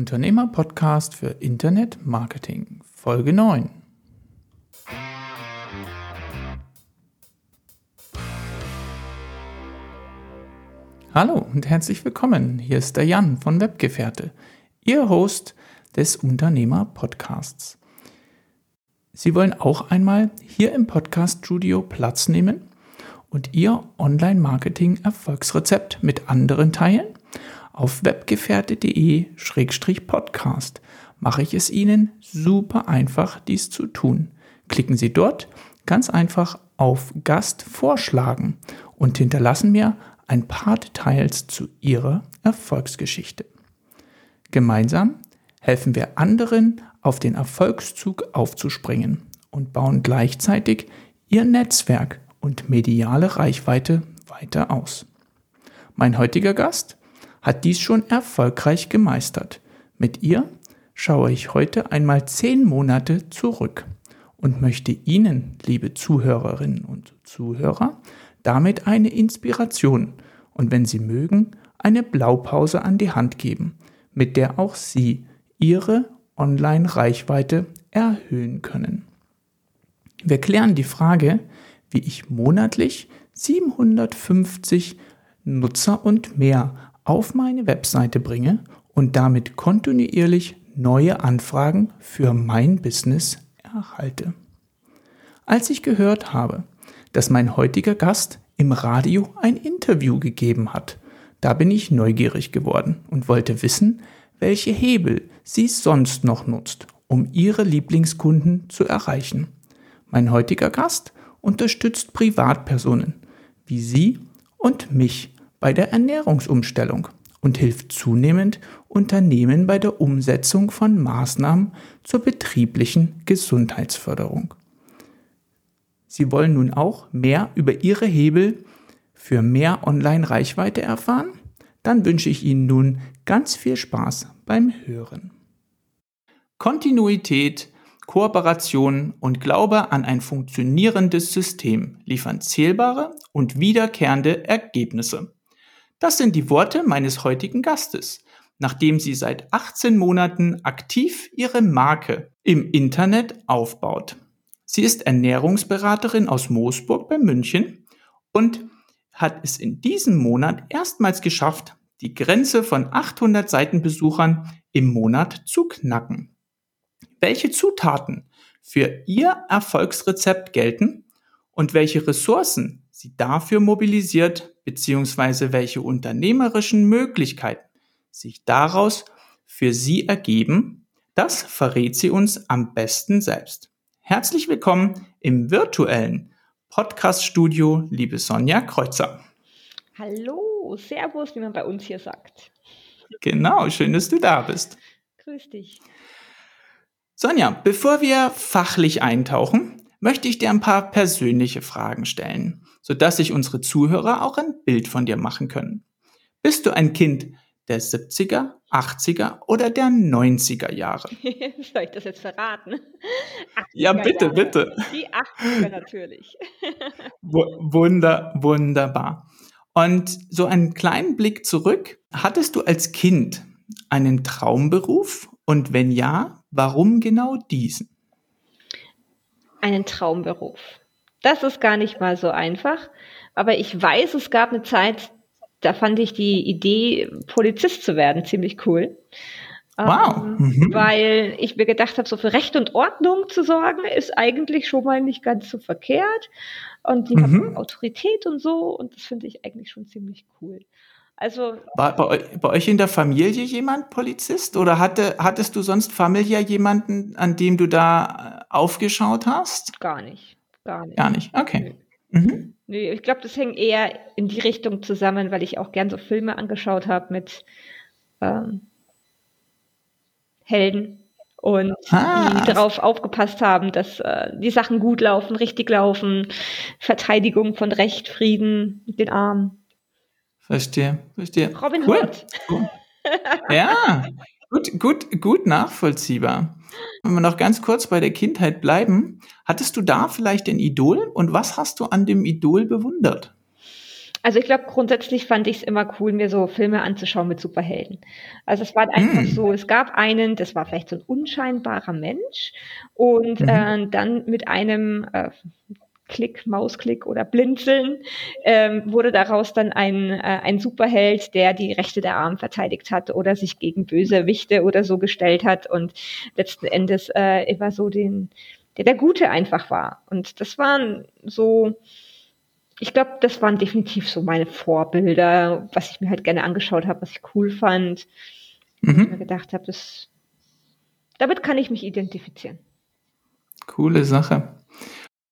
Unternehmer-Podcast für Internet Marketing, Folge 9. Hallo und herzlich willkommen. Hier ist der Jan von Webgefährte, Ihr Host des Unternehmer-Podcasts. Sie wollen auch einmal hier im Podcast-Studio Platz nehmen und Ihr Online-Marketing-Erfolgsrezept mit anderen teilen? Auf webgefährte.de-podcast mache ich es Ihnen super einfach, dies zu tun. Klicken Sie dort ganz einfach auf Gast vorschlagen und hinterlassen mir ein paar Details zu Ihrer Erfolgsgeschichte. Gemeinsam helfen wir anderen, auf den Erfolgszug aufzuspringen und bauen gleichzeitig ihr Netzwerk und mediale Reichweite weiter aus. Mein heutiger Gast hat dies schon erfolgreich gemeistert. Mit ihr schaue ich heute einmal zehn Monate zurück und möchte Ihnen, liebe Zuhörerinnen und Zuhörer, damit eine Inspiration und wenn Sie mögen, eine Blaupause an die Hand geben, mit der auch Sie Ihre Online-Reichweite erhöhen können. Wir klären die Frage, wie ich monatlich 750 Nutzer und mehr auf meine Webseite bringe und damit kontinuierlich neue Anfragen für mein Business erhalte. Als ich gehört habe, dass mein heutiger Gast im Radio ein Interview gegeben hat, da bin ich neugierig geworden und wollte wissen, welche Hebel sie sonst noch nutzt, um ihre Lieblingskunden zu erreichen. Mein heutiger Gast unterstützt Privatpersonen wie Sie und mich bei der Ernährungsumstellung und hilft zunehmend Unternehmen bei der Umsetzung von Maßnahmen zur betrieblichen Gesundheitsförderung. Sie wollen nun auch mehr über Ihre Hebel für mehr Online-Reichweite erfahren? Dann wünsche ich Ihnen nun ganz viel Spaß beim Hören. Kontinuität Kooperation und Glaube an ein funktionierendes System liefern zählbare und wiederkehrende Ergebnisse. Das sind die Worte meines heutigen Gastes, nachdem sie seit 18 Monaten aktiv ihre Marke im Internet aufbaut. Sie ist Ernährungsberaterin aus Moosburg bei München und hat es in diesem Monat erstmals geschafft, die Grenze von 800 Seitenbesuchern im Monat zu knacken welche Zutaten für Ihr Erfolgsrezept gelten und welche Ressourcen sie dafür mobilisiert bzw. welche unternehmerischen Möglichkeiten sich daraus für Sie ergeben, das verrät sie uns am besten selbst. Herzlich willkommen im virtuellen Podcast-Studio, liebe Sonja Kreuzer. Hallo, Servus, wie man bei uns hier sagt. Genau, schön, dass du da bist. Grüß dich. Sonja, bevor wir fachlich eintauchen, möchte ich dir ein paar persönliche Fragen stellen, sodass sich unsere Zuhörer auch ein Bild von dir machen können. Bist du ein Kind der 70er, 80er oder der 90er Jahre? Soll ich das jetzt verraten? Ja, bitte, Jahre. bitte. Die 80er natürlich. Wunder, wunderbar. Und so einen kleinen Blick zurück. Hattest du als Kind einen Traumberuf? Und wenn ja, Warum genau diesen? Einen Traumberuf. Das ist gar nicht mal so einfach, aber ich weiß, es gab eine Zeit, da fand ich die Idee, Polizist zu werden, ziemlich cool. Wow. Ähm, mhm. Weil ich mir gedacht habe, so für Recht und Ordnung zu sorgen, ist eigentlich schon mal nicht ganz so verkehrt. Und die mhm. haben Autorität und so, und das finde ich eigentlich schon ziemlich cool. Also War bei, bei, euch in der Familie jemand Polizist oder hatte, hattest du sonst familiär jemanden, an dem du da aufgeschaut hast? Gar nicht. Gar nicht. Gar nicht, okay. Nee. Mhm. Nee, ich glaube, das hängt eher in die Richtung zusammen, weil ich auch gern so Filme angeschaut habe mit ähm, Helden und ah. die darauf aufgepasst haben, dass äh, die Sachen gut laufen, richtig laufen, Verteidigung von Recht, Frieden, den Armen. Verstehe, verstehe. Robin cool. Hood. Cool. Ja, gut, gut, gut nachvollziehbar. Wenn wir noch ganz kurz bei der Kindheit bleiben, hattest du da vielleicht ein Idol und was hast du an dem Idol bewundert? Also ich glaube, grundsätzlich fand ich es immer cool, mir so Filme anzuschauen mit Superhelden. Also es war einfach mm. so, es gab einen, das war vielleicht so ein unscheinbarer Mensch und mhm. äh, dann mit einem äh, Klick, Mausklick oder Blinzeln ähm, wurde daraus dann ein, äh, ein Superheld, der die Rechte der Armen verteidigt hat oder sich gegen böse Wichte oder so gestellt hat und letzten Endes äh, immer so den, der der Gute einfach war. Und das waren so, ich glaube, das waren definitiv so meine Vorbilder, was ich mir halt gerne angeschaut habe, was ich cool fand. Mhm. Ich mir gedacht habe, das, damit kann ich mich identifizieren. Coole Sache.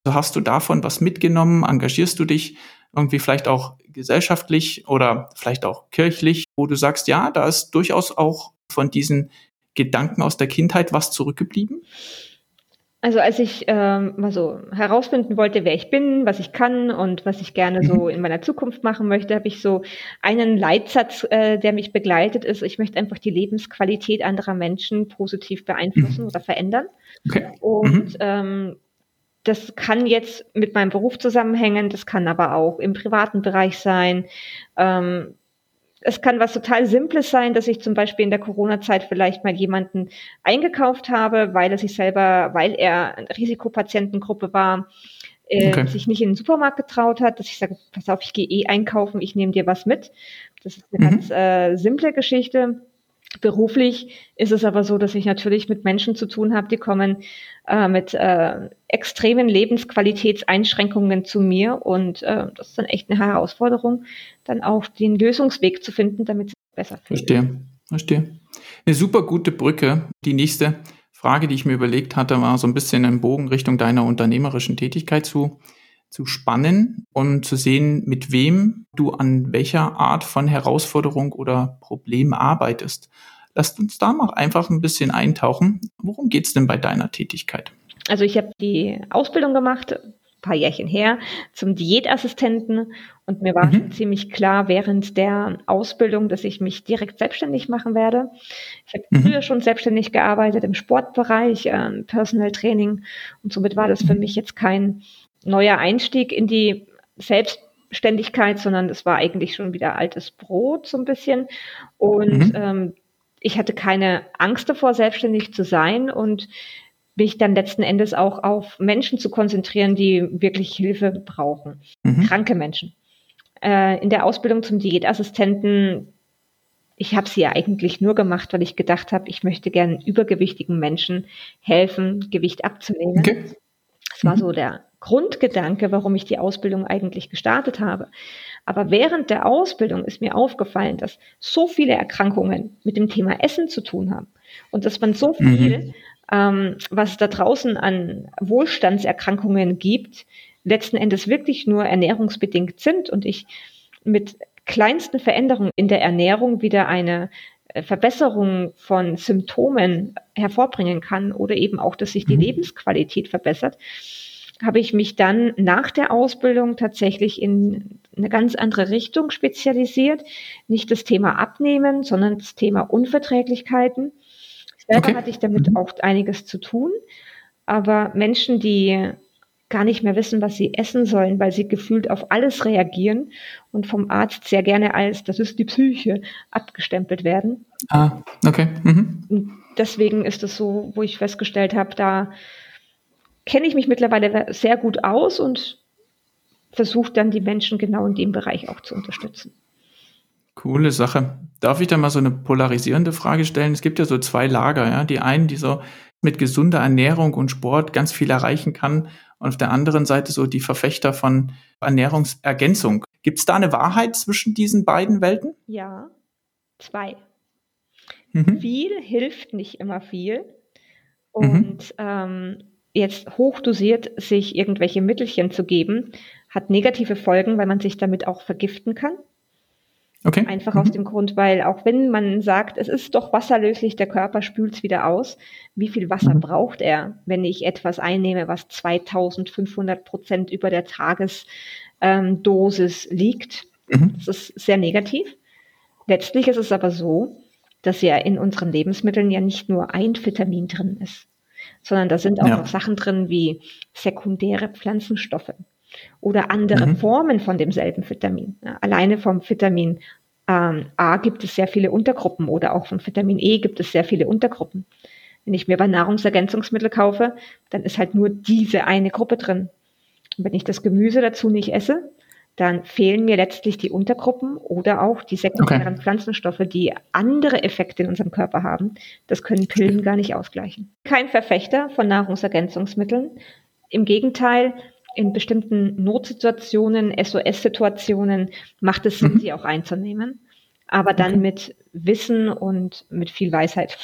Also hast du davon was mitgenommen? Engagierst du dich irgendwie vielleicht auch gesellschaftlich oder vielleicht auch kirchlich, wo du sagst, ja, da ist durchaus auch von diesen Gedanken aus der Kindheit was zurückgeblieben? Also als ich ähm, mal so herausfinden wollte, wer ich bin, was ich kann und was ich gerne so mhm. in meiner Zukunft machen möchte, habe ich so einen Leitsatz, äh, der mich begleitet ist. Ich möchte einfach die Lebensqualität anderer Menschen positiv beeinflussen mhm. oder verändern. Okay. Und mhm. ähm, das kann jetzt mit meinem Beruf zusammenhängen, das kann aber auch im privaten Bereich sein. Ähm, es kann was total Simples sein, dass ich zum Beispiel in der Corona-Zeit vielleicht mal jemanden eingekauft habe, weil er sich selber, weil er eine Risikopatientengruppe war, äh, okay. sich nicht in den Supermarkt getraut hat, dass ich sage, pass auf, ich gehe eh einkaufen, ich nehme dir was mit. Das ist eine mhm. ganz äh, simple Geschichte. Beruflich ist es aber so, dass ich natürlich mit Menschen zu tun habe, die kommen äh, mit äh, extremen Lebensqualitätseinschränkungen zu mir und äh, das ist dann echt eine Herausforderung, dann auch den Lösungsweg zu finden, damit es besser fühlt. Verstehe, verstehe. Eine super gute Brücke. Die nächste Frage, die ich mir überlegt hatte, war so ein bisschen einen Bogen Richtung deiner unternehmerischen Tätigkeit zu zu spannen und zu sehen, mit wem du an welcher Art von Herausforderung oder Problem arbeitest. Lasst uns da mal einfach ein bisschen eintauchen. Worum geht es denn bei deiner Tätigkeit? Also ich habe die Ausbildung gemacht, ein paar Jährchen her, zum Diätassistenten und mir war mhm. schon ziemlich klar während der Ausbildung, dass ich mich direkt selbstständig machen werde. Ich habe mhm. früher schon selbstständig gearbeitet im Sportbereich, äh, Personal Training und somit war das für mhm. mich jetzt kein neuer Einstieg in die Selbstständigkeit, sondern es war eigentlich schon wieder altes Brot so ein bisschen. Und mhm. ähm, ich hatte keine Angst davor, selbstständig zu sein und mich dann letzten Endes auch auf Menschen zu konzentrieren, die wirklich Hilfe brauchen. Mhm. Kranke Menschen. Äh, in der Ausbildung zum Diätassistenten, ich habe sie ja eigentlich nur gemacht, weil ich gedacht habe, ich möchte gerne übergewichtigen Menschen helfen, Gewicht abzunehmen. Okay. Das war mhm. so der Grundgedanke, warum ich die Ausbildung eigentlich gestartet habe. Aber während der Ausbildung ist mir aufgefallen, dass so viele Erkrankungen mit dem Thema Essen zu tun haben und dass man so mhm. viel, mhm. ähm, was es da draußen an Wohlstandserkrankungen gibt, letzten Endes wirklich nur ernährungsbedingt sind und ich mit kleinsten Veränderungen in der Ernährung wieder eine äh, Verbesserung von Symptomen hervorbringen kann oder eben auch, dass sich die mhm. Lebensqualität verbessert habe ich mich dann nach der Ausbildung tatsächlich in eine ganz andere Richtung spezialisiert. Nicht das Thema Abnehmen, sondern das Thema Unverträglichkeiten. Selber okay. hatte ich damit mhm. auch einiges zu tun. Aber Menschen, die gar nicht mehr wissen, was sie essen sollen, weil sie gefühlt auf alles reagieren und vom Arzt sehr gerne als, das ist die Psyche, abgestempelt werden. Ah, okay. Mhm. deswegen ist es so, wo ich festgestellt habe, da kenne ich mich mittlerweile sehr gut aus und versuche dann die Menschen genau in dem Bereich auch zu unterstützen. Coole Sache. Darf ich da mal so eine polarisierende Frage stellen? Es gibt ja so zwei Lager, ja. Die einen, die so mit gesunder Ernährung und Sport ganz viel erreichen kann und auf der anderen Seite so die Verfechter von Ernährungsergänzung. Gibt es da eine Wahrheit zwischen diesen beiden Welten? Ja, zwei. Mhm. Viel hilft nicht immer viel. Mhm. Und mhm. ähm, jetzt hochdosiert sich irgendwelche Mittelchen zu geben, hat negative Folgen, weil man sich damit auch vergiften kann. Okay. Einfach mhm. aus dem Grund, weil auch wenn man sagt, es ist doch wasserlöslich, der Körper spült es wieder aus, wie viel Wasser mhm. braucht er, wenn ich etwas einnehme, was 2500 Prozent über der Tagesdosis ähm, liegt? Mhm. Das ist sehr negativ. Letztlich ist es aber so, dass ja in unseren Lebensmitteln ja nicht nur ein Vitamin drin ist sondern da sind auch ja. noch Sachen drin wie sekundäre Pflanzenstoffe. oder andere mhm. Formen von demselben Vitamin. Alleine vom Vitamin ähm, A gibt es sehr viele Untergruppen oder auch vom Vitamin E gibt es sehr viele Untergruppen. Wenn ich mir bei Nahrungsergänzungsmittel kaufe, dann ist halt nur diese eine Gruppe drin. Und wenn ich das Gemüse dazu nicht esse, dann fehlen mir letztlich die Untergruppen oder auch die sekundären okay. Pflanzenstoffe, die andere Effekte in unserem Körper haben. Das können Pillen gar nicht ausgleichen. Kein Verfechter von Nahrungsergänzungsmitteln. Im Gegenteil, in bestimmten Notsituationen, SOS-Situationen macht es Sinn, mhm. sie auch einzunehmen. Aber dann okay. mit Wissen und mit viel Weisheit.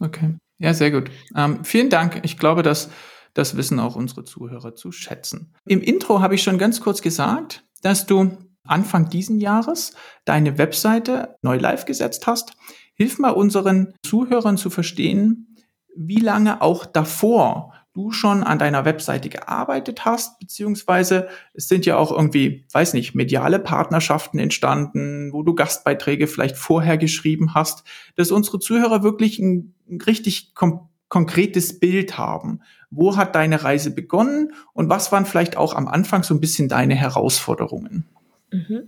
okay. Ja, sehr gut. Ähm, vielen Dank. Ich glaube, dass das wissen auch unsere Zuhörer zu schätzen. Im Intro habe ich schon ganz kurz gesagt, dass du Anfang diesen Jahres deine Webseite neu live gesetzt hast. Hilf mal unseren Zuhörern zu verstehen, wie lange auch davor du schon an deiner Webseite gearbeitet hast, beziehungsweise es sind ja auch irgendwie, weiß nicht, mediale Partnerschaften entstanden, wo du Gastbeiträge vielleicht vorher geschrieben hast, dass unsere Zuhörer wirklich ein, ein richtig konkretes Bild haben. Wo hat deine Reise begonnen und was waren vielleicht auch am Anfang so ein bisschen deine Herausforderungen? Mhm.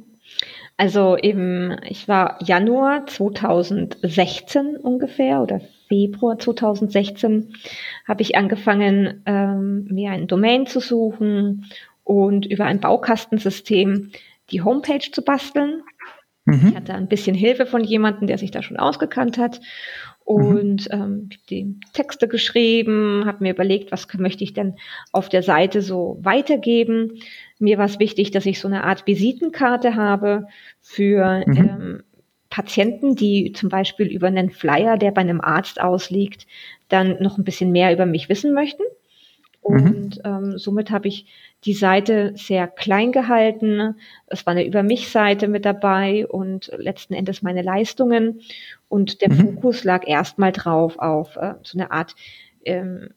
Also eben, ich war Januar 2016 ungefähr oder Februar 2016 habe ich angefangen, ähm, mir ein Domain zu suchen und über ein Baukastensystem die Homepage zu basteln. Mhm. Ich hatte ein bisschen Hilfe von jemandem, der sich da schon ausgekannt hat und mhm. ähm, die Texte geschrieben, habe mir überlegt, was möchte ich denn auf der Seite so weitergeben. Mir war es wichtig, dass ich so eine Art Visitenkarte habe für mhm. ähm, Patienten, die zum Beispiel über einen Flyer, der bei einem Arzt ausliegt, dann noch ein bisschen mehr über mich wissen möchten. Mhm. Und ähm, somit habe ich die Seite sehr klein gehalten. Es war eine Über mich-Seite mit dabei und letzten Endes meine Leistungen. Und der mhm. Fokus lag erstmal drauf, auf äh, so eine Art ähm,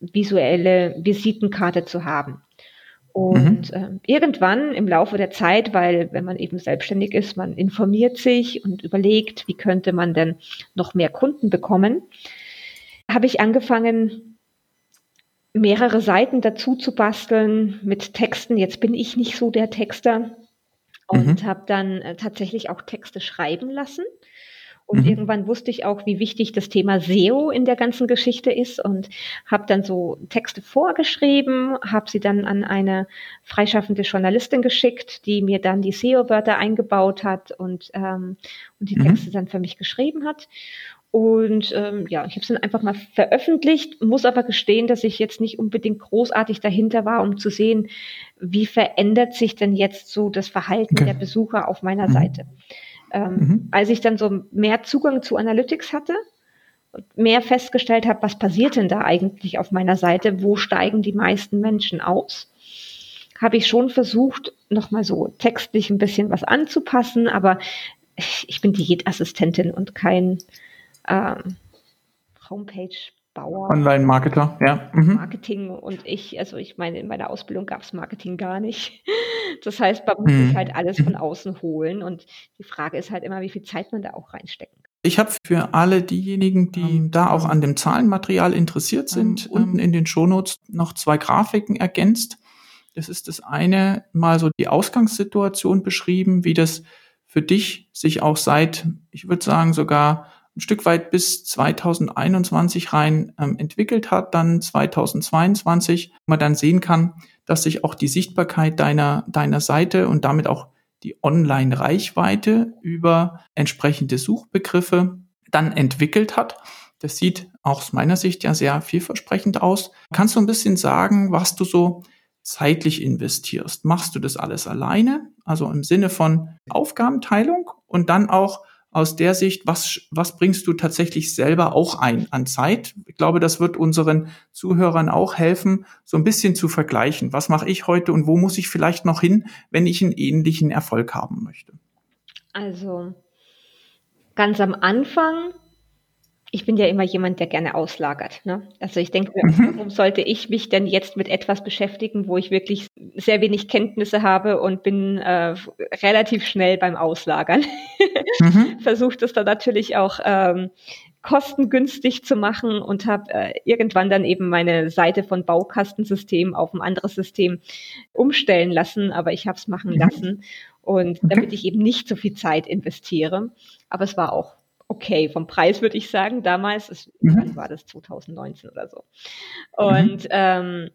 visuelle Visitenkarte zu haben. Und mhm. ähm, irgendwann im Laufe der Zeit, weil wenn man eben selbstständig ist, man informiert sich und überlegt, wie könnte man denn noch mehr Kunden bekommen, habe ich angefangen, mehrere Seiten dazu zu basteln mit Texten. Jetzt bin ich nicht so der Texter und mhm. habe dann äh, tatsächlich auch Texte schreiben lassen. Und mhm. irgendwann wusste ich auch, wie wichtig das Thema SEO in der ganzen Geschichte ist und habe dann so Texte vorgeschrieben, habe sie dann an eine freischaffende Journalistin geschickt, die mir dann die SEO-Wörter eingebaut hat und, ähm, und die mhm. Texte dann für mich geschrieben hat. Und ähm, ja, ich habe es dann einfach mal veröffentlicht, muss aber gestehen, dass ich jetzt nicht unbedingt großartig dahinter war, um zu sehen, wie verändert sich denn jetzt so das Verhalten okay. der Besucher auf meiner mhm. Seite. Ähm, mhm. Als ich dann so mehr Zugang zu Analytics hatte, mehr festgestellt habe, was passiert denn da eigentlich auf meiner Seite, wo steigen die meisten Menschen aus, habe ich schon versucht, nochmal so textlich ein bisschen was anzupassen, aber ich bin Diätassistentin und kein ähm, Homepage Bauer. Online-Marketer, ja. Mhm. Marketing und ich, also ich meine, in meiner Ausbildung gab es Marketing gar nicht. Das heißt, man muss mhm. halt alles von außen holen und die Frage ist halt immer, wie viel Zeit man da auch reinstecken kann. Ich habe für alle diejenigen, die um, da auch an dem Zahlenmaterial interessiert sind, um, unten in den Shownotes noch zwei Grafiken ergänzt. Das ist das eine, mal so die Ausgangssituation beschrieben, wie das für dich sich auch seit, ich würde sagen, sogar ein Stück weit bis 2021 rein ähm, entwickelt hat, dann 2022, man dann sehen kann, dass sich auch die Sichtbarkeit deiner, deiner Seite und damit auch die Online-Reichweite über entsprechende Suchbegriffe dann entwickelt hat. Das sieht auch aus meiner Sicht ja sehr vielversprechend aus. Kannst du ein bisschen sagen, was du so zeitlich investierst? Machst du das alles alleine? Also im Sinne von Aufgabenteilung und dann auch aus der Sicht, was, was bringst du tatsächlich selber auch ein an Zeit? Ich glaube, das wird unseren Zuhörern auch helfen, so ein bisschen zu vergleichen. Was mache ich heute und wo muss ich vielleicht noch hin, wenn ich einen ähnlichen Erfolg haben möchte? Also ganz am Anfang ich bin ja immer jemand, der gerne auslagert. Ne? Also ich denke, mhm. warum sollte ich mich denn jetzt mit etwas beschäftigen, wo ich wirklich sehr wenig Kenntnisse habe und bin äh, relativ schnell beim Auslagern. Mhm. Versucht es dann natürlich auch ähm, kostengünstig zu machen und habe äh, irgendwann dann eben meine Seite von Baukastensystem auf ein anderes System umstellen lassen, aber ich habe es machen mhm. lassen und okay. damit ich eben nicht so viel Zeit investiere. Aber es war auch okay vom Preis, würde ich sagen. Damals, es, mhm. war das 2019 oder so. Und mhm. ähm,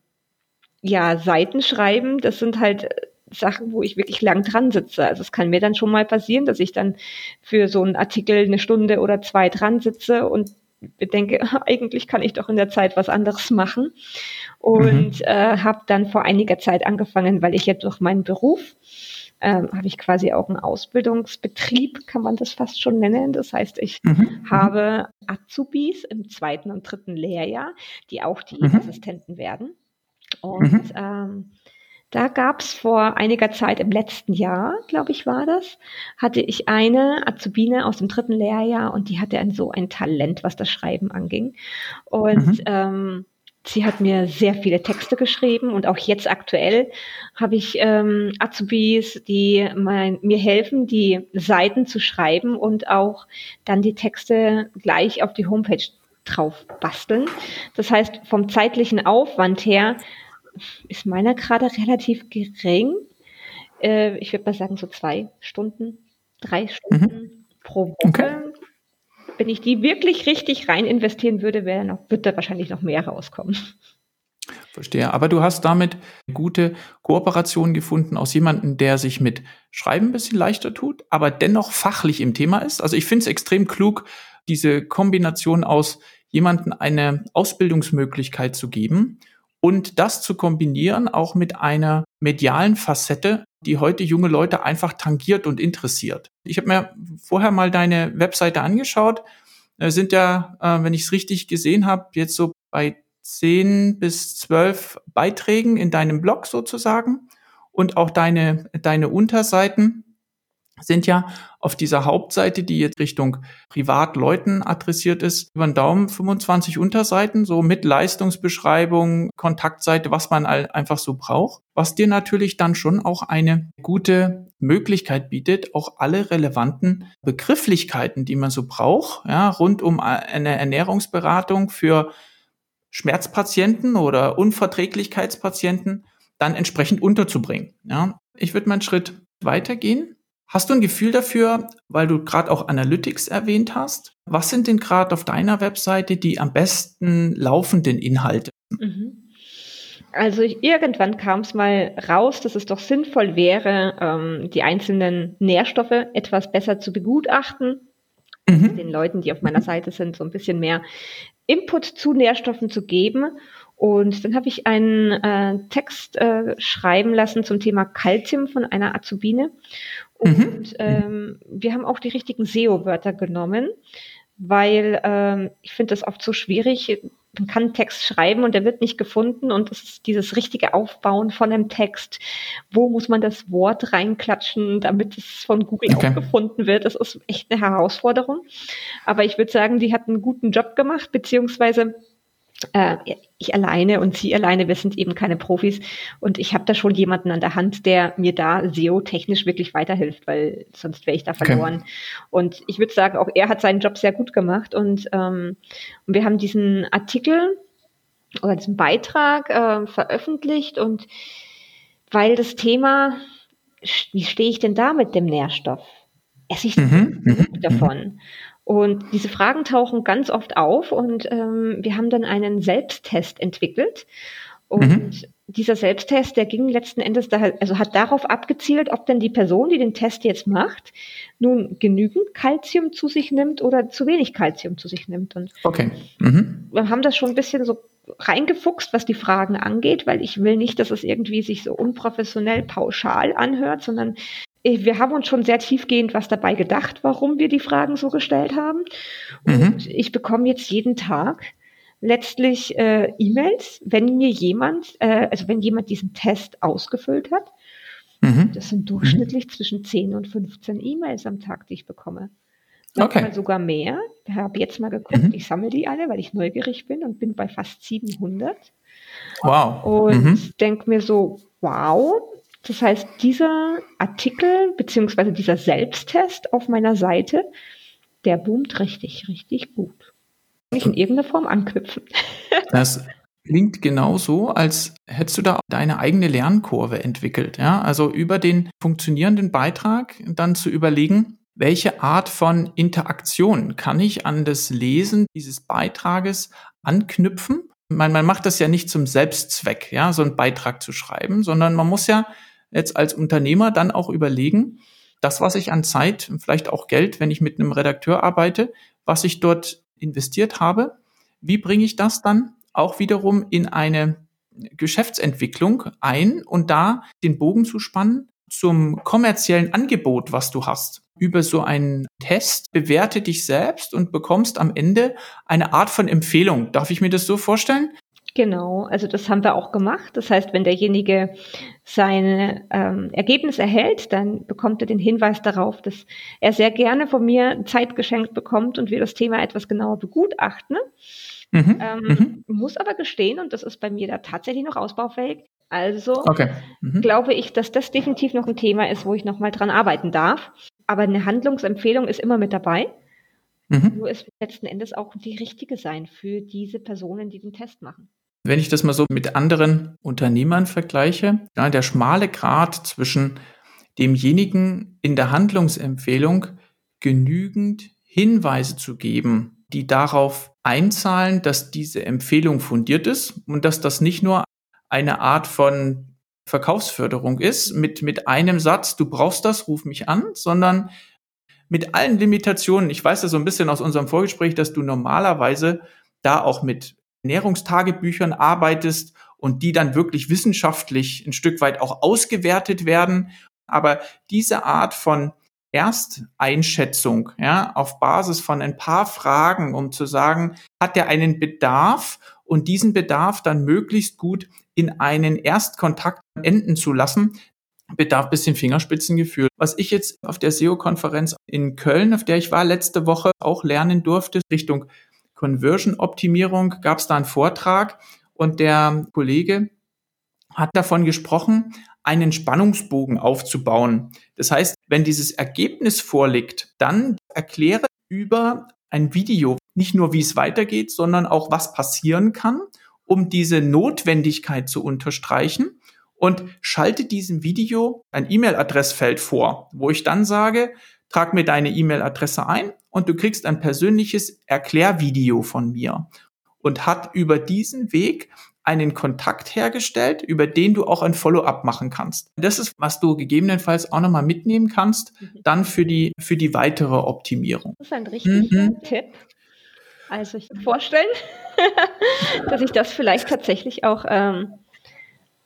ja, Seiten schreiben, das sind halt Sachen, wo ich wirklich lang dran sitze. Also es kann mir dann schon mal passieren, dass ich dann für so einen Artikel eine Stunde oder zwei dran sitze und bedenke, eigentlich kann ich doch in der Zeit was anderes machen. Und mhm. äh, habe dann vor einiger Zeit angefangen, weil ich jetzt durch meinen Beruf ähm, habe ich quasi auch einen Ausbildungsbetrieb, kann man das fast schon nennen. Das heißt, ich mhm. mhm. habe Azubis im zweiten und dritten Lehrjahr, die auch die mhm. Assistenten werden. Und mhm. ähm, da gab es vor einiger Zeit, im letzten Jahr, glaube ich, war das, hatte ich eine Azubine aus dem dritten Lehrjahr und die hatte ein, so ein Talent, was das Schreiben anging. Und mhm. ähm, sie hat mir sehr viele Texte geschrieben und auch jetzt aktuell habe ich ähm, Azubis, die mein, mir helfen, die Seiten zu schreiben und auch dann die Texte gleich auf die Homepage drauf basteln. Das heißt, vom zeitlichen Aufwand her ist meiner gerade relativ gering. Äh, ich würde mal sagen, so zwei Stunden, drei Stunden mhm. pro Woche. Okay. Wenn ich die wirklich richtig rein investieren würde, wäre noch, wird da wahrscheinlich noch mehr rauskommen. Verstehe. Aber du hast damit eine gute Kooperation gefunden aus jemandem, der sich mit Schreiben ein bisschen leichter tut, aber dennoch fachlich im Thema ist. Also ich finde es extrem klug, diese Kombination aus jemandem eine Ausbildungsmöglichkeit zu geben und das zu kombinieren auch mit einer medialen Facette, die heute junge Leute einfach tangiert und interessiert. Ich habe mir vorher mal deine Webseite angeschaut, äh, sind ja, äh, wenn ich es richtig gesehen habe, jetzt so bei zehn bis zwölf Beiträgen in deinem Blog sozusagen und auch deine, deine Unterseiten sind ja auf dieser Hauptseite, die jetzt Richtung Privatleuten adressiert ist, über den Daumen 25 Unterseiten, so mit Leistungsbeschreibung, Kontaktseite, was man einfach so braucht, was dir natürlich dann schon auch eine gute Möglichkeit bietet, auch alle relevanten Begrifflichkeiten, die man so braucht, ja, rund um eine Ernährungsberatung für Schmerzpatienten oder Unverträglichkeitspatienten dann entsprechend unterzubringen. Ja. Ich würde mal einen Schritt weitergehen Hast du ein Gefühl dafür, weil du gerade auch Analytics erwähnt hast? Was sind denn gerade auf deiner Webseite die am besten laufenden Inhalte? Mhm. Also ich, irgendwann kam es mal raus, dass es doch sinnvoll wäre, ähm, die einzelnen Nährstoffe etwas besser zu begutachten. Mhm. Den Leuten, die auf meiner Seite sind, so ein bisschen mehr Input zu Nährstoffen zu geben. Und dann habe ich einen äh, Text äh, schreiben lassen zum Thema Calcium von einer Azubine. Mhm. Und mhm. ähm, wir haben auch die richtigen SEO-Wörter genommen, weil ähm, ich finde das oft so schwierig. Man kann einen Text schreiben und der wird nicht gefunden und das ist dieses richtige Aufbauen von einem Text. Wo muss man das Wort reinklatschen, damit es von Google okay. auch gefunden wird? Das ist echt eine Herausforderung. Aber ich würde sagen, die hat einen guten Job gemacht, beziehungsweise äh, ich alleine und sie alleine, wir sind eben keine Profis und ich habe da schon jemanden an der Hand, der mir da SEO-technisch wirklich weiterhilft, weil sonst wäre ich da verloren. Okay. Und ich würde sagen, auch er hat seinen Job sehr gut gemacht und, ähm, und wir haben diesen Artikel oder diesen Beitrag äh, veröffentlicht und weil das Thema, wie stehe ich denn da mit dem Nährstoff? Esse ich mhm, mhm davon? Und diese Fragen tauchen ganz oft auf und ähm, wir haben dann einen Selbsttest entwickelt. Und mhm. dieser Selbsttest, der ging letzten Endes, da, also hat darauf abgezielt, ob denn die Person, die den Test jetzt macht, nun genügend Kalzium zu sich nimmt oder zu wenig Kalzium zu sich nimmt. Und okay. Mhm. wir haben das schon ein bisschen so reingefuchst, was die Fragen angeht, weil ich will nicht, dass es irgendwie sich so unprofessionell pauschal anhört, sondern wir haben uns schon sehr tiefgehend was dabei gedacht, warum wir die Fragen so gestellt haben. Und mhm. ich bekomme jetzt jeden Tag letztlich äh, E-Mails, wenn mir jemand, äh, also wenn jemand diesen Test ausgefüllt hat. Mhm. Das sind durchschnittlich mhm. zwischen 10 und 15 E-Mails am Tag, die ich bekomme. Manchmal okay. sogar mehr. Ich habe jetzt mal geguckt, mhm. ich sammle die alle, weil ich neugierig bin und bin bei fast 700. Wow. Und mhm. denke mir so, wow, das heißt, dieser Artikel beziehungsweise dieser Selbsttest auf meiner Seite, der boomt richtig, richtig gut. nicht in irgendeiner Form anknüpfen. Das klingt genauso, als hättest du da deine eigene Lernkurve entwickelt. Ja? Also über den funktionierenden Beitrag dann zu überlegen, welche Art von Interaktion kann ich an das Lesen dieses Beitrages anknüpfen? Man, man macht das ja nicht zum Selbstzweck, ja, so einen Beitrag zu schreiben, sondern man muss ja jetzt als Unternehmer dann auch überlegen, das, was ich an Zeit, vielleicht auch Geld, wenn ich mit einem Redakteur arbeite, was ich dort investiert habe, wie bringe ich das dann auch wiederum in eine Geschäftsentwicklung ein und da den Bogen zu spannen zum kommerziellen Angebot, was du hast. Über so einen Test bewerte dich selbst und bekommst am Ende eine Art von Empfehlung. Darf ich mir das so vorstellen? Genau, also das haben wir auch gemacht. Das heißt, wenn derjenige sein ähm, Ergebnis erhält, dann bekommt er den Hinweis darauf, dass er sehr gerne von mir Zeit geschenkt bekommt und wir das Thema etwas genauer begutachten. Mhm, ähm, mhm. Muss aber gestehen, und das ist bei mir da tatsächlich noch ausbaufähig, also okay. mhm. glaube ich, dass das definitiv noch ein Thema ist, wo ich nochmal dran arbeiten darf. Aber eine Handlungsempfehlung ist immer mit dabei. Mhm. Nur es letzten Endes auch die richtige sein für diese Personen, die den Test machen. Wenn ich das mal so mit anderen Unternehmern vergleiche, ja, der schmale Grat zwischen demjenigen in der Handlungsempfehlung genügend Hinweise zu geben, die darauf einzahlen, dass diese Empfehlung fundiert ist und dass das nicht nur eine Art von Verkaufsförderung ist, mit, mit einem Satz, du brauchst das, ruf mich an, sondern mit allen Limitationen. Ich weiß ja so ein bisschen aus unserem Vorgespräch, dass du normalerweise da auch mit Ernährungstagebüchern arbeitest und die dann wirklich wissenschaftlich ein Stück weit auch ausgewertet werden. Aber diese Art von Ersteinschätzung, ja, auf Basis von ein paar Fragen, um zu sagen, hat er einen Bedarf und diesen Bedarf dann möglichst gut in einen Erstkontakt enden zu lassen, bedarf bisschen Fingerspitzengefühl. Was ich jetzt auf der SEO-Konferenz in Köln, auf der ich war letzte Woche, auch lernen durfte, Richtung Conversion-Optimierung, gab es da einen Vortrag und der Kollege hat davon gesprochen, einen Spannungsbogen aufzubauen. Das heißt, wenn dieses Ergebnis vorliegt, dann erkläre über ein Video nicht nur, wie es weitergeht, sondern auch, was passieren kann, um diese Notwendigkeit zu unterstreichen und schalte diesem Video ein E-Mail-Adressfeld vor, wo ich dann sage, trag mir deine E-Mail-Adresse ein und du kriegst ein persönliches Erklärvideo von mir und hat über diesen Weg einen Kontakt hergestellt, über den du auch ein Follow-up machen kannst. Das ist, was du gegebenenfalls auch nochmal mitnehmen kannst, mhm. dann für die, für die weitere Optimierung. Das ist ein richtiger mhm. Tipp. Also ich kann vorstellen, dass ich das vielleicht tatsächlich auch, ähm,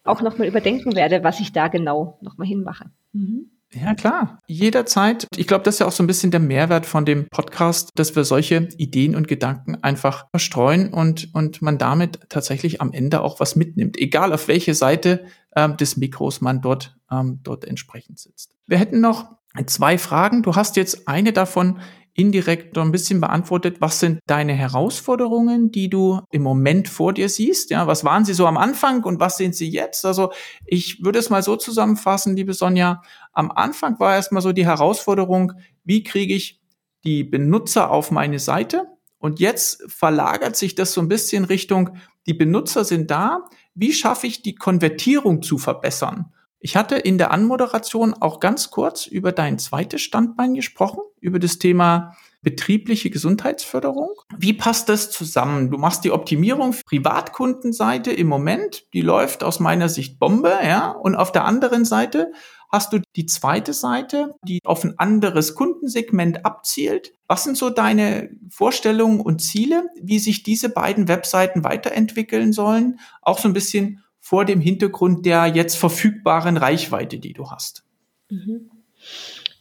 auch nochmal überdenken werde, was ich da genau nochmal hinmache. Mhm. Ja, klar. Jederzeit. Ich glaube, das ist ja auch so ein bisschen der Mehrwert von dem Podcast, dass wir solche Ideen und Gedanken einfach verstreuen und, und man damit tatsächlich am Ende auch was mitnimmt. Egal auf welche Seite ähm, des Mikros man dort, ähm, dort entsprechend sitzt. Wir hätten noch zwei Fragen. Du hast jetzt eine davon indirekt so ein bisschen beantwortet, was sind deine Herausforderungen, die du im Moment vor dir siehst? Ja, was waren sie so am Anfang und was sind sie jetzt? Also ich würde es mal so zusammenfassen, liebe Sonja. Am Anfang war erstmal so die Herausforderung, wie kriege ich die Benutzer auf meine Seite? Und jetzt verlagert sich das so ein bisschen Richtung, die Benutzer sind da. Wie schaffe ich die Konvertierung zu verbessern? Ich hatte in der Anmoderation auch ganz kurz über dein zweites Standbein gesprochen, über das Thema betriebliche Gesundheitsförderung. Wie passt das zusammen? Du machst die Optimierung Privatkundenseite im Moment, die läuft aus meiner Sicht Bombe, ja, und auf der anderen Seite hast du die zweite Seite, die auf ein anderes Kundensegment abzielt. Was sind so deine Vorstellungen und Ziele, wie sich diese beiden Webseiten weiterentwickeln sollen? Auch so ein bisschen vor dem Hintergrund der jetzt verfügbaren Reichweite, die du hast? Mhm.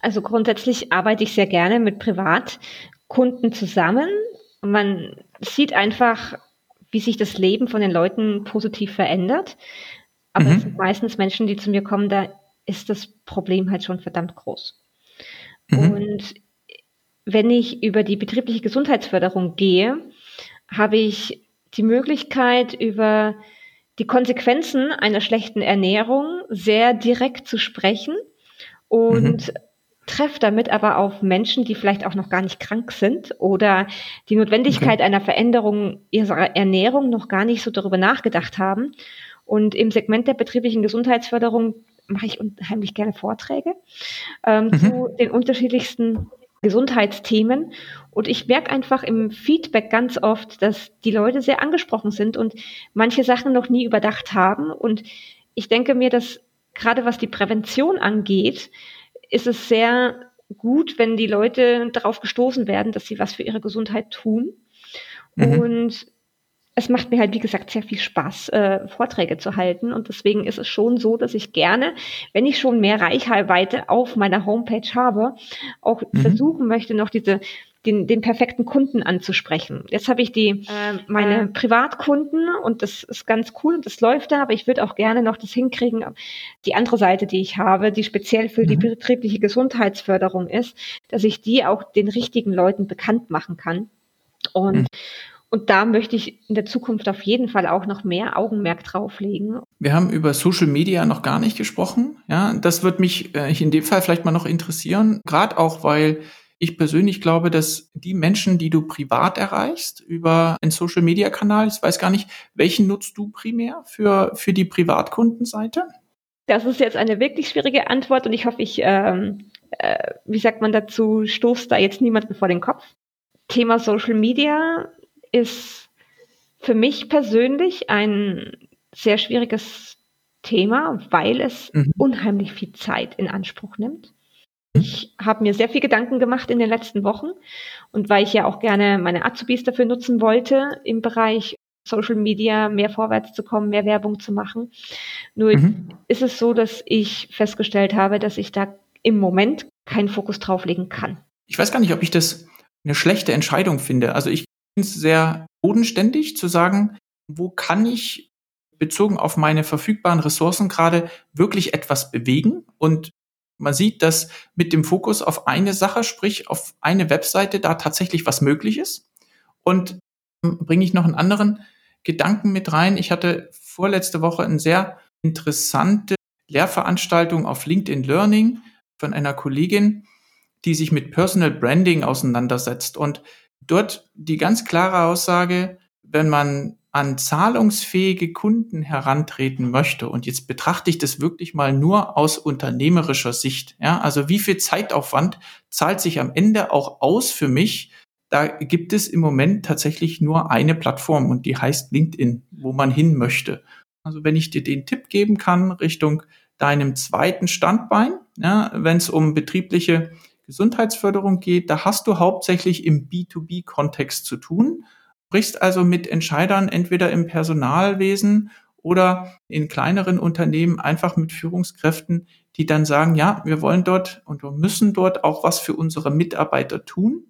Also grundsätzlich arbeite ich sehr gerne mit Privatkunden zusammen. Man sieht einfach, wie sich das Leben von den Leuten positiv verändert. Aber mhm. es sind meistens Menschen, die zu mir kommen, da ist das Problem halt schon verdammt groß. Mhm. Und wenn ich über die betriebliche Gesundheitsförderung gehe, habe ich die Möglichkeit, über die Konsequenzen einer schlechten Ernährung sehr direkt zu sprechen und mhm. treffe damit aber auf Menschen, die vielleicht auch noch gar nicht krank sind oder die Notwendigkeit okay. einer Veränderung ihrer Ernährung noch gar nicht so darüber nachgedacht haben. Und im Segment der betrieblichen Gesundheitsförderung mache ich unheimlich gerne Vorträge ähm, mhm. zu den unterschiedlichsten Gesundheitsthemen. Und ich merke einfach im Feedback ganz oft, dass die Leute sehr angesprochen sind und manche Sachen noch nie überdacht haben. Und ich denke mir, dass gerade was die Prävention angeht, ist es sehr gut, wenn die Leute darauf gestoßen werden, dass sie was für ihre Gesundheit tun. Mhm. Und es macht mir halt, wie gesagt, sehr viel Spaß, äh, Vorträge zu halten. Und deswegen ist es schon so, dass ich gerne, wenn ich schon mehr Reichweite auf meiner Homepage habe, auch mhm. versuchen möchte, noch diese den, den perfekten Kunden anzusprechen. Jetzt habe ich die äh, meine äh. Privatkunden und das ist ganz cool und das läuft da, aber ich würde auch gerne noch das hinkriegen, die andere Seite, die ich habe, die speziell für mhm. die betriebliche Gesundheitsförderung ist, dass ich die auch den richtigen Leuten bekannt machen kann. Und mhm. Und da möchte ich in der Zukunft auf jeden Fall auch noch mehr Augenmerk drauflegen. Wir haben über Social Media noch gar nicht gesprochen. Ja, das wird mich äh, in dem Fall vielleicht mal noch interessieren. Gerade auch, weil ich persönlich glaube, dass die Menschen, die du privat erreichst über einen Social Media Kanal, ich weiß gar nicht, welchen nutzt du primär für, für die Privatkundenseite? Das ist jetzt eine wirklich schwierige Antwort und ich hoffe, ich, ähm, äh, wie sagt man dazu, stoßt da jetzt niemanden vor den Kopf. Thema Social Media ist für mich persönlich ein sehr schwieriges Thema, weil es mhm. unheimlich viel Zeit in Anspruch nimmt. Ich habe mir sehr viel Gedanken gemacht in den letzten Wochen und weil ich ja auch gerne meine Azubis dafür nutzen wollte, im Bereich Social Media mehr vorwärts zu kommen, mehr Werbung zu machen. Nur mhm. ist es so, dass ich festgestellt habe, dass ich da im Moment keinen Fokus drauflegen kann. Ich weiß gar nicht, ob ich das eine schlechte Entscheidung finde. Also ich finde es sehr bodenständig zu sagen, wo kann ich bezogen auf meine verfügbaren Ressourcen gerade wirklich etwas bewegen und man sieht, dass mit dem Fokus auf eine Sache, sprich auf eine Webseite, da tatsächlich was möglich ist. Und bringe ich noch einen anderen Gedanken mit rein. Ich hatte vorletzte Woche eine sehr interessante Lehrveranstaltung auf LinkedIn Learning von einer Kollegin, die sich mit Personal Branding auseinandersetzt. Und dort die ganz klare Aussage, wenn man an zahlungsfähige Kunden herantreten möchte, und jetzt betrachte ich das wirklich mal nur aus unternehmerischer Sicht, ja, also wie viel Zeitaufwand zahlt sich am Ende auch aus für mich? Da gibt es im Moment tatsächlich nur eine Plattform und die heißt LinkedIn, wo man hin möchte. Also wenn ich dir den Tipp geben kann Richtung deinem zweiten Standbein, ja, wenn es um betriebliche Gesundheitsförderung geht, da hast du hauptsächlich im B2B-Kontext zu tun sprichst also mit Entscheidern entweder im Personalwesen oder in kleineren Unternehmen einfach mit Führungskräften, die dann sagen, ja, wir wollen dort und wir müssen dort auch was für unsere Mitarbeiter tun,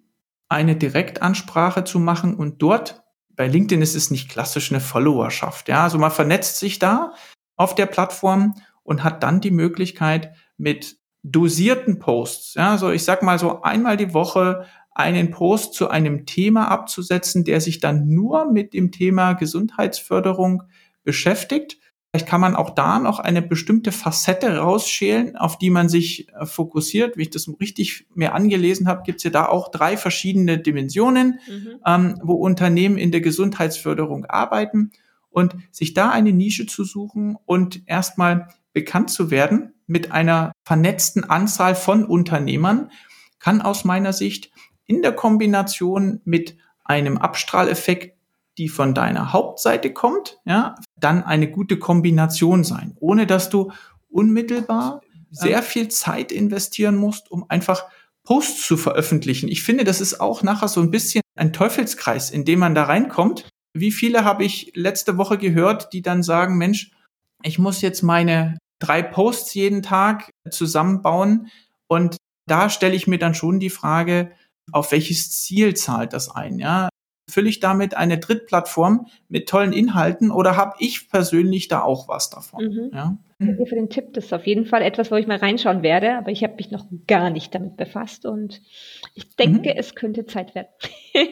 eine Direktansprache zu machen und dort, bei LinkedIn ist es nicht klassisch eine Followerschaft, ja, also man vernetzt sich da auf der Plattform und hat dann die Möglichkeit mit dosierten Posts, ja, so ich sag mal so einmal die Woche einen Post zu einem Thema abzusetzen, der sich dann nur mit dem Thema Gesundheitsförderung beschäftigt. Vielleicht kann man auch da noch eine bestimmte Facette rausschälen, auf die man sich äh, fokussiert. Wie ich das richtig mir angelesen habe, gibt es ja da auch drei verschiedene Dimensionen, mhm. ähm, wo Unternehmen in der Gesundheitsförderung arbeiten und sich da eine Nische zu suchen und erstmal bekannt zu werden mit einer vernetzten Anzahl von Unternehmern, kann aus meiner Sicht in der Kombination mit einem Abstrahleffekt, die von deiner Hauptseite kommt, ja, dann eine gute Kombination sein, ohne dass du unmittelbar sehr viel Zeit investieren musst, um einfach Posts zu veröffentlichen. Ich finde, das ist auch nachher so ein bisschen ein Teufelskreis, in dem man da reinkommt. Wie viele habe ich letzte Woche gehört, die dann sagen, Mensch, ich muss jetzt meine drei Posts jeden Tag zusammenbauen und da stelle ich mir dann schon die Frage, auf welches Ziel zahlt das ein? Ja? Fülle ich damit eine Drittplattform mit tollen Inhalten oder habe ich persönlich da auch was davon? Mhm. Ja? Danke für den Tipp. Das ist auf jeden Fall etwas, wo ich mal reinschauen werde, aber ich habe mich noch gar nicht damit befasst und ich denke, mhm. es könnte Zeit werden.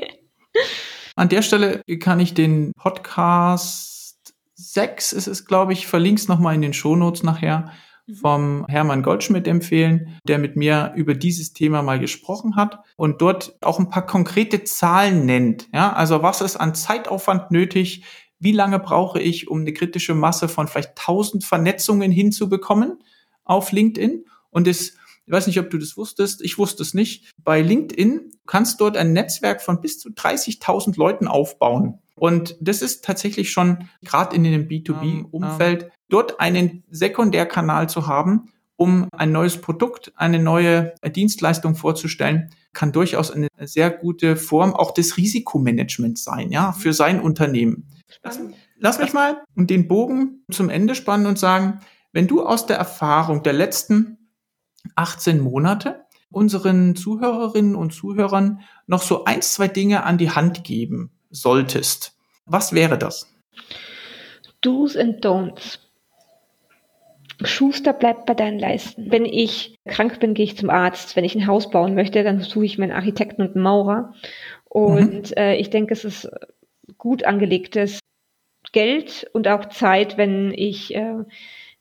An der Stelle kann ich den Podcast 6, ist es glaube ich, verlinke es nochmal in den Shownotes nachher. Vom Hermann Goldschmidt empfehlen, der mit mir über dieses Thema mal gesprochen hat und dort auch ein paar konkrete Zahlen nennt. Ja, also was ist an Zeitaufwand nötig? Wie lange brauche ich, um eine kritische Masse von vielleicht 1000 Vernetzungen hinzubekommen auf LinkedIn? Und es ich weiß nicht, ob du das wusstest. Ich wusste es nicht. Bei LinkedIn kannst dort ein Netzwerk von bis zu 30.000 Leuten aufbauen. Und das ist tatsächlich schon gerade in dem B2B-Umfeld, dort einen Sekundärkanal zu haben, um ein neues Produkt, eine neue Dienstleistung vorzustellen, kann durchaus eine sehr gute Form auch des Risikomanagements sein, ja, für sein Unternehmen. Lass, lass mich mal den Bogen zum Ende spannen und sagen, wenn du aus der Erfahrung der letzten 18 Monate unseren Zuhörerinnen und Zuhörern noch so ein, zwei Dinge an die Hand geben solltest, was wäre das? Do's and Don'ts. Schuster bleibt bei deinen Leisten. Wenn ich krank bin, gehe ich zum Arzt. Wenn ich ein Haus bauen möchte, dann suche ich mir einen Architekten und einen Maurer. Und mhm. äh, ich denke, es ist gut angelegtes Geld und auch Zeit, wenn ich äh,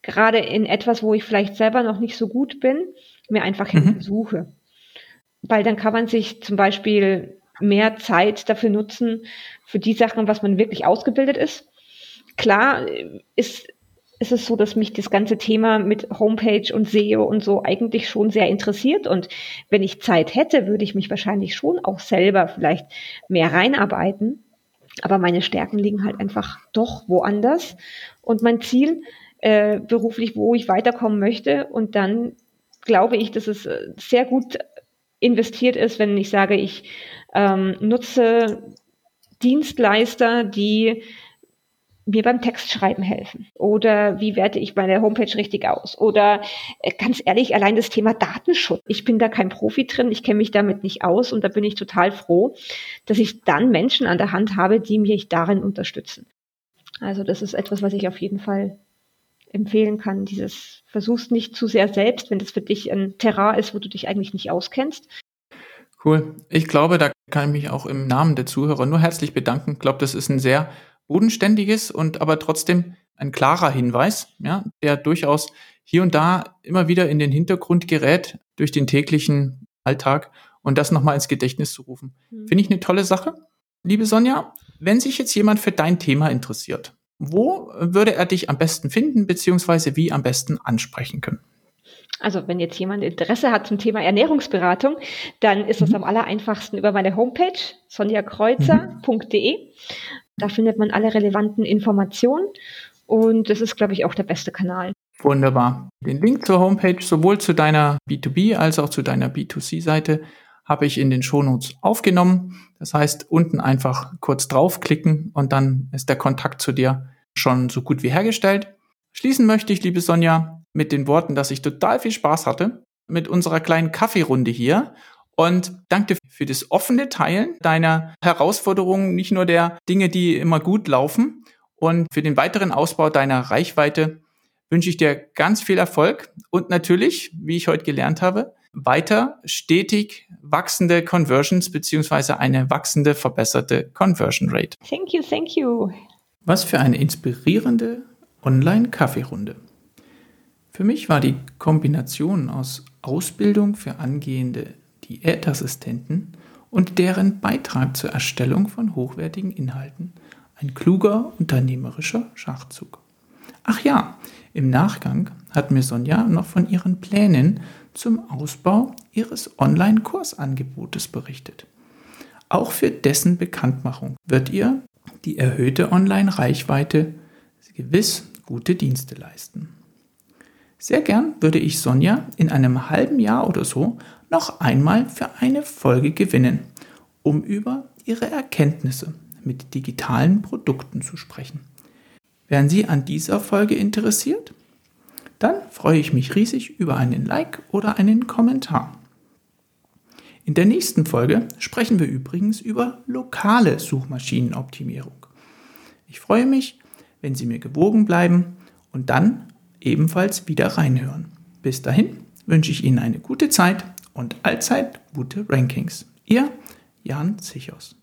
gerade in etwas, wo ich vielleicht selber noch nicht so gut bin, mir einfach mhm. Hilfe suche. Weil dann kann man sich zum Beispiel mehr Zeit dafür nutzen, für die Sachen, was man wirklich ausgebildet ist. Klar ist, ist es so, dass mich das ganze Thema mit Homepage und SEO und so eigentlich schon sehr interessiert. Und wenn ich Zeit hätte, würde ich mich wahrscheinlich schon auch selber vielleicht mehr reinarbeiten. Aber meine Stärken liegen halt einfach doch woanders. Und mein Ziel äh, beruflich, wo ich weiterkommen möchte. Und dann glaube ich, dass es äh, sehr gut investiert ist, wenn ich sage, ich ähm, nutze Dienstleister, die mir beim Textschreiben helfen? Oder wie werte ich meine Homepage richtig aus? Oder äh, ganz ehrlich, allein das Thema Datenschutz. Ich bin da kein Profi drin, ich kenne mich damit nicht aus und da bin ich total froh, dass ich dann Menschen an der Hand habe, die mich darin unterstützen. Also das ist etwas, was ich auf jeden Fall empfehlen kann. Dieses versuchst nicht zu sehr selbst, wenn das für dich ein Terrain ist, wo du dich eigentlich nicht auskennst. Cool. Ich glaube, da kann ich mich auch im Namen der Zuhörer nur herzlich bedanken. Ich glaube, das ist ein sehr bodenständiges und aber trotzdem ein klarer Hinweis, ja, der durchaus hier und da immer wieder in den Hintergrund gerät durch den täglichen Alltag und das nochmal ins Gedächtnis zu rufen. Mhm. Finde ich eine tolle Sache. Liebe Sonja, wenn sich jetzt jemand für dein Thema interessiert, wo würde er dich am besten finden, beziehungsweise wie am besten ansprechen können? Also wenn jetzt jemand Interesse hat zum Thema Ernährungsberatung, dann ist es mhm. am aller einfachsten über meine Homepage sonjakreuzer.de. Da findet man alle relevanten Informationen und das ist, glaube ich, auch der beste Kanal. Wunderbar. Den Link zur Homepage sowohl zu deiner B2B als auch zu deiner B2C-Seite habe ich in den Shownotes aufgenommen. Das heißt, unten einfach kurz draufklicken und dann ist der Kontakt zu dir schon so gut wie hergestellt. Schließen möchte ich, liebe Sonja, mit den Worten, dass ich total viel Spaß hatte mit unserer kleinen Kaffeerunde hier und danke für das offene Teilen deiner Herausforderungen, nicht nur der Dinge, die immer gut laufen und für den weiteren Ausbau deiner Reichweite wünsche ich dir ganz viel Erfolg und natürlich, wie ich heute gelernt habe, weiter stetig wachsende Conversions beziehungsweise eine wachsende, verbesserte Conversion Rate. Thank you, thank you. Was für eine inspirierende Online-Kaffeerunde. Für mich war die Kombination aus Ausbildung für angehende Diätassistenten und deren Beitrag zur Erstellung von hochwertigen Inhalten ein kluger unternehmerischer Schachzug. Ach ja, im Nachgang hat mir Sonja noch von ihren Plänen zum Ausbau ihres Online-Kursangebotes berichtet. Auch für dessen Bekanntmachung wird ihr die erhöhte Online-Reichweite gewiss gute Dienste leisten. Sehr gern würde ich Sonja in einem halben Jahr oder so noch einmal für eine Folge gewinnen, um über ihre Erkenntnisse mit digitalen Produkten zu sprechen. Wären Sie an dieser Folge interessiert? Dann freue ich mich riesig über einen Like oder einen Kommentar. In der nächsten Folge sprechen wir übrigens über lokale Suchmaschinenoptimierung. Ich freue mich, wenn Sie mir gewogen bleiben und dann ebenfalls wieder reinhören. Bis dahin wünsche ich Ihnen eine gute Zeit und allzeit gute Rankings. Ihr Jan Zichos.